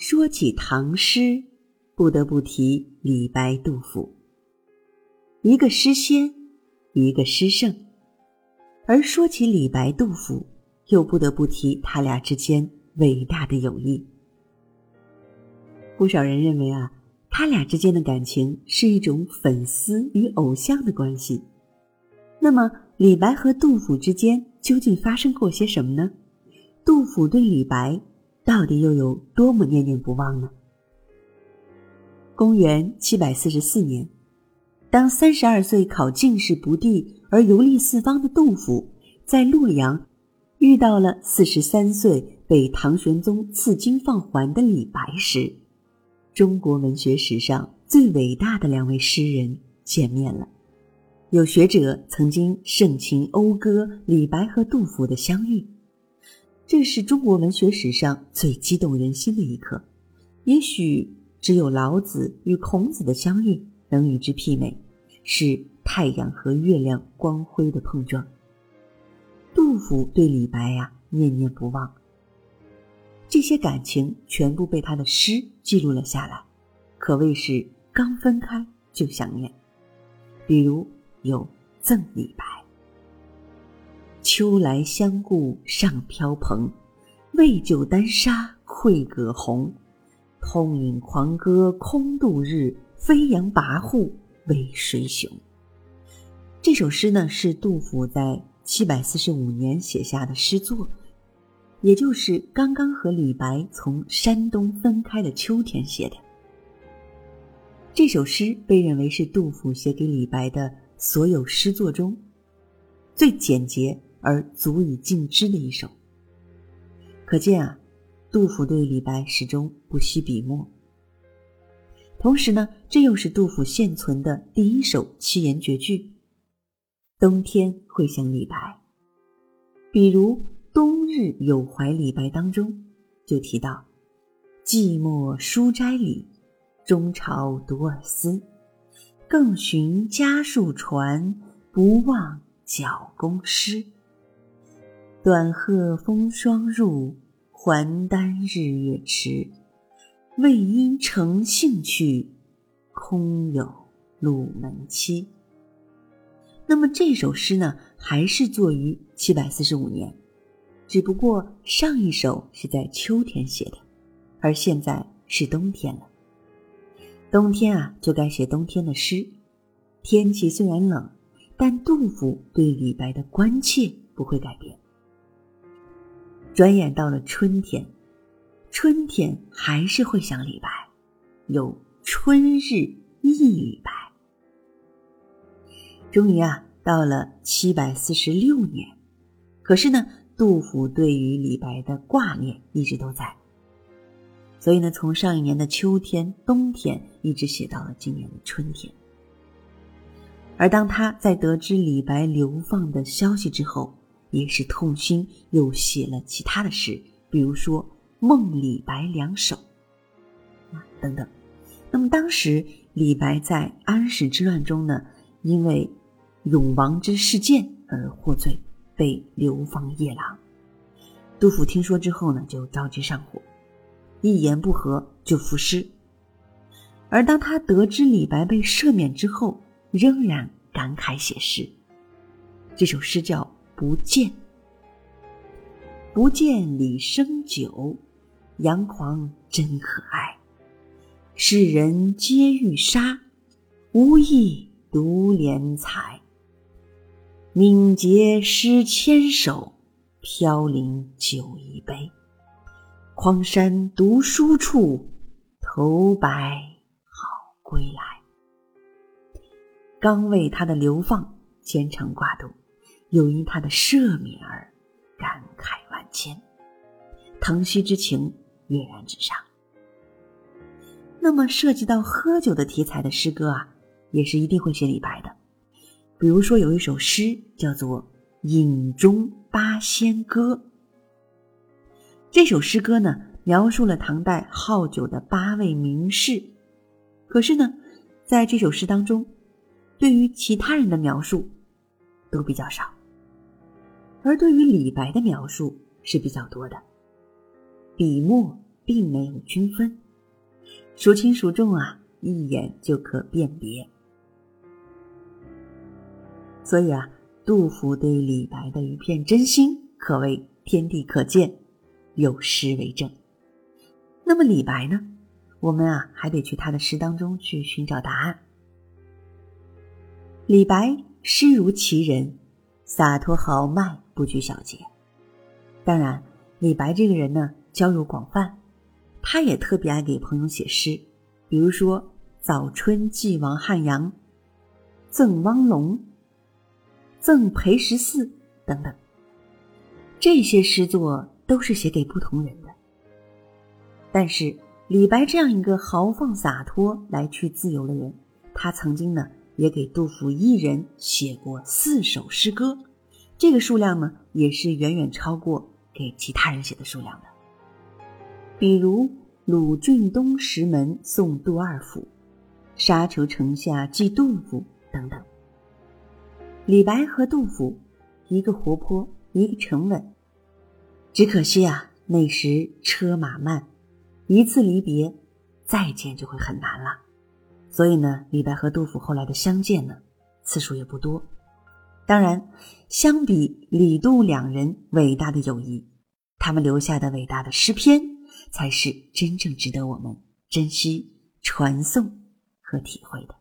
说起唐诗，不得不提李白、杜甫，一个诗仙，一个诗圣。而说起李白、杜甫，又不得不提他俩之间伟大的友谊。不少人认为啊，他俩之间的感情是一种粉丝与偶像的关系。那么，李白和杜甫之间究竟发生过些什么呢？杜甫对李白。到底又有多么念念不忘呢？公元七百四十四年，当三十二岁考进士不第而游历四方的杜甫，在洛阳遇到了四十三岁被唐玄宗赐金放还的李白时，中国文学史上最伟大的两位诗人见面了。有学者曾经盛情讴歌李白和杜甫的相遇。这是中国文学史上最激动人心的一刻，也许只有老子与孔子的相遇能与之媲美，是太阳和月亮光辉的碰撞。杜甫对李白呀念念不忘，这些感情全部被他的诗记录了下来，可谓是刚分开就想念。比如有《赠李白》。秋来相顾上飘蓬，为酒丹砂愧葛洪。痛饮狂歌空度日，飞扬跋扈为谁雄？这首诗呢，是杜甫在七百四十五年写下的诗作，也就是刚刚和李白从山东分开的秋天写的。这首诗被认为是杜甫写给李白的所有诗作中最简洁。而足以尽之的一首，可见啊，杜甫对李白始终不惜笔墨。同时呢，这又是杜甫现存的第一首七言绝句。冬天会想李白，比如《冬日有怀李白》当中就提到：“寂寞书斋里，中朝独尔思。更寻家书传，不忘角公诗。”短鹤风霜入，还丹日月迟。未因乘兴去，空有鹿门期。那么这首诗呢，还是作于七百四十五年，只不过上一首是在秋天写的，而现在是冬天了。冬天啊，就该写冬天的诗。天气虽然冷，但杜甫对李白的关切不会改变。转眼到了春天，春天还是会想李白，有“春日忆李白”。终于啊，到了七百四十六年，可是呢，杜甫对于李白的挂念一直都在，所以呢，从上一年的秋天、冬天，一直写到了今年的春天。而当他在得知李白流放的消息之后，也是痛心，又写了其他的诗，比如说《梦李白两首》啊等等。那么当时李白在安史之乱中呢，因为永王之事件而获罪，被流放夜郎。杜甫听说之后呢，就着急上火，一言不合就赋诗。而当他得知李白被赦免之后，仍然感慨写诗。这首诗叫。不见，不见李生久，杨狂真可爱。世人皆欲杀，无意独怜才。敏捷诗千首，飘零酒一杯。匡山读书处，头白好归来。刚为他的流放牵肠挂肚。又因他的赦免而感慨万千，疼惜之情跃然纸上。那么涉及到喝酒的题材的诗歌啊，也是一定会写李白的。比如说有一首诗叫做《饮中八仙歌》，这首诗歌呢描述了唐代好酒的八位名士。可是呢，在这首诗当中，对于其他人的描述都比较少。而对于李白的描述是比较多的，笔墨并没有均分，孰轻孰重啊，一眼就可辨别。所以啊，杜甫对李白的一片真心，可谓天地可见，有诗为证。那么李白呢？我们啊，还得去他的诗当中去寻找答案。李白诗如其人，洒脱豪迈，不拘小节。当然，李白这个人呢，交友广泛，他也特别爱给朋友写诗，比如说《早春寄王汉阳》《赠汪龙》《赠裴十四》等等。这些诗作都是写给不同人的。但是李白这样一个豪放洒脱、来去自由的人，他曾经呢，也给杜甫一人写过四首诗歌，这个数量呢，也是远远超过。给其他人写的数量的，比如《鲁郡东石门送杜二府》《沙丘城下寄杜甫》等等。李白和杜甫，一个活泼，一个沉稳。只可惜啊，那时车马慢，一次离别，再见就会很难了。所以呢，李白和杜甫后来的相见呢，次数也不多。当然，相比李杜两人伟大的友谊，他们留下的伟大的诗篇，才是真正值得我们珍惜、传颂和体会的。